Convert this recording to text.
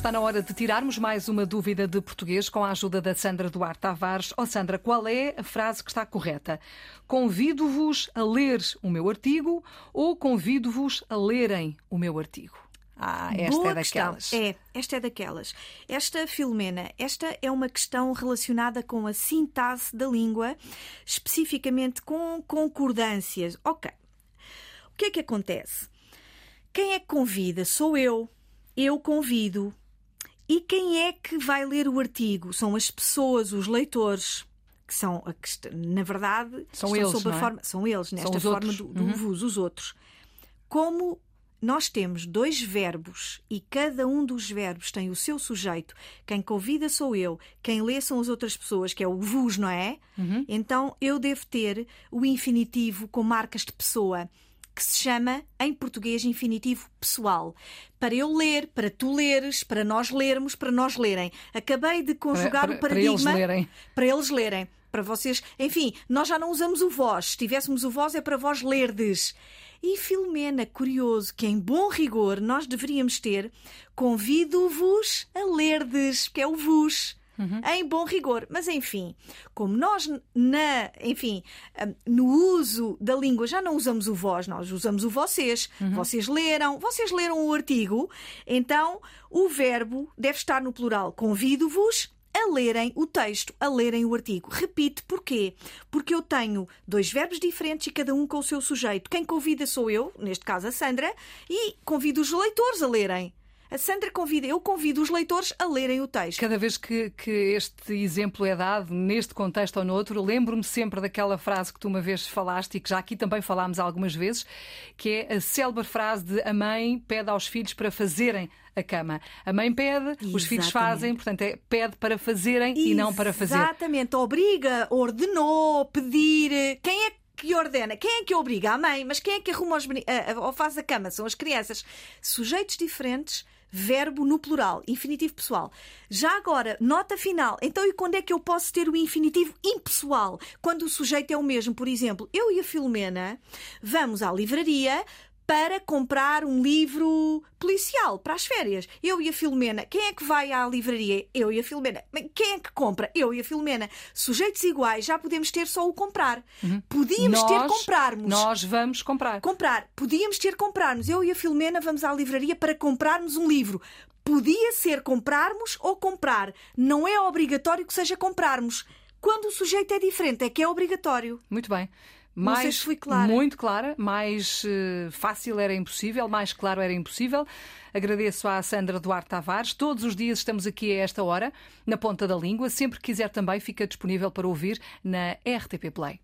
Está na hora de tirarmos mais uma dúvida de português com a ajuda da Sandra Duarte Tavares. Oh Sandra, qual é a frase que está correta? Convido-vos a ler o meu artigo ou convido-vos a lerem o meu artigo? Ah, esta Boa é daquelas. Questão. É, esta é daquelas. Esta, Filomena, esta é uma questão relacionada com a sintaxe da língua, especificamente com concordâncias. Ok. O que é que acontece? Quem é que convida? Sou eu. Eu convido. E quem é que vai ler o artigo? São as pessoas, os leitores. Que são, a quest- na verdade, São eles, sob a não é? forma, são eles, nesta os forma outros. do, do Uhum. vos, os outros. Como nós temos dois verbos e cada um dos verbos tem o seu sujeito, quem convida sou eu, quem lê são as outras pessoas, que é o vos, não é? Uhum. Então eu devo ter o infinitivo com marcas de pessoa. Que se chama, em português, infinitivo pessoal. Para eu ler, para tu leres, para nós lermos, para nós lerem. Acabei de conjugar para- o para paradigma eles lerem. para eles lerem. Para vocês, enfim, nós já não usamos o vós. Se tivéssemos o vós, é para vós lerdes. E Filomena, curioso que em bom rigor nós deveríamos ter convido-vos a lerdes, que é o vos. Em bom rigor, mas enfim, como nós na, enfim, hum, no uso da língua já não usamos o vós, nós usamos o vocês. Vocês leram, vocês leram o artigo, então o verbo deve estar no plural. Convido-vos a lerem o texto, a lerem o artigo. Repito, porquê? Porque eu tenho dois verbos diferentes e cada um com o seu sujeito. Quem convida sou eu, neste caso a Sandra, e convido os leitores a lerem. A Sandra convida, eu convido os leitores a lerem o texto. Cada vez que, que este exemplo é dado, neste contexto ou noutro, lembro-me sempre daquela frase que tu uma vez falaste e que já aqui também falámos algumas vezes, que é a célebre frase de a mãe pede aos filhos para fazerem a cama. A mãe pede, os filhos Exatamente. fazem, portanto, é pede para fazerem e não para fazer. Exatamente, obriga, ordenou, pedir. Quem é que ordena? Quem é que obriga? A mãe, mas quem é que arruma os a- a- ou faz a cama? São as crianças. Sujeitos diferentes. Verbo no plural, infinitivo pessoal. Já agora, nota final. Então, e quando é que eu posso ter o infinitivo impessoal? Quando o sujeito é o mesmo. Por exemplo, eu e a Filomena vamos à livraria para comprar um livro policial para as férias. Eu e a Filomena. Quem é que vai à livraria? Eu e a Filomena. Quem é que compra? Eu e a Filomena. Sujeitos iguais, já podemos ter só o comprar. Podíamos ter Nós- comprarmos. Nós vamos comprar. Comprar. Podíamos ter comprarmos. Eu e a Filomena vamos à livraria para comprarmos um livro. Podia ser comprarmos ou comprar. Não é obrigatório que seja comprarmos. Quando o sujeito é diferente, é que é obrigatório. Muito bem. Não sei Mais, se fui clara. Muito clara, mais eh, fácil era impossível, mais claro era impossível. Agradeço à Sandra Duarte Tavares. Todos os dias estamos aqui a esta hora, na ponta da língua. Sempre que quiser também fica disponível para ouvir na RTP Play.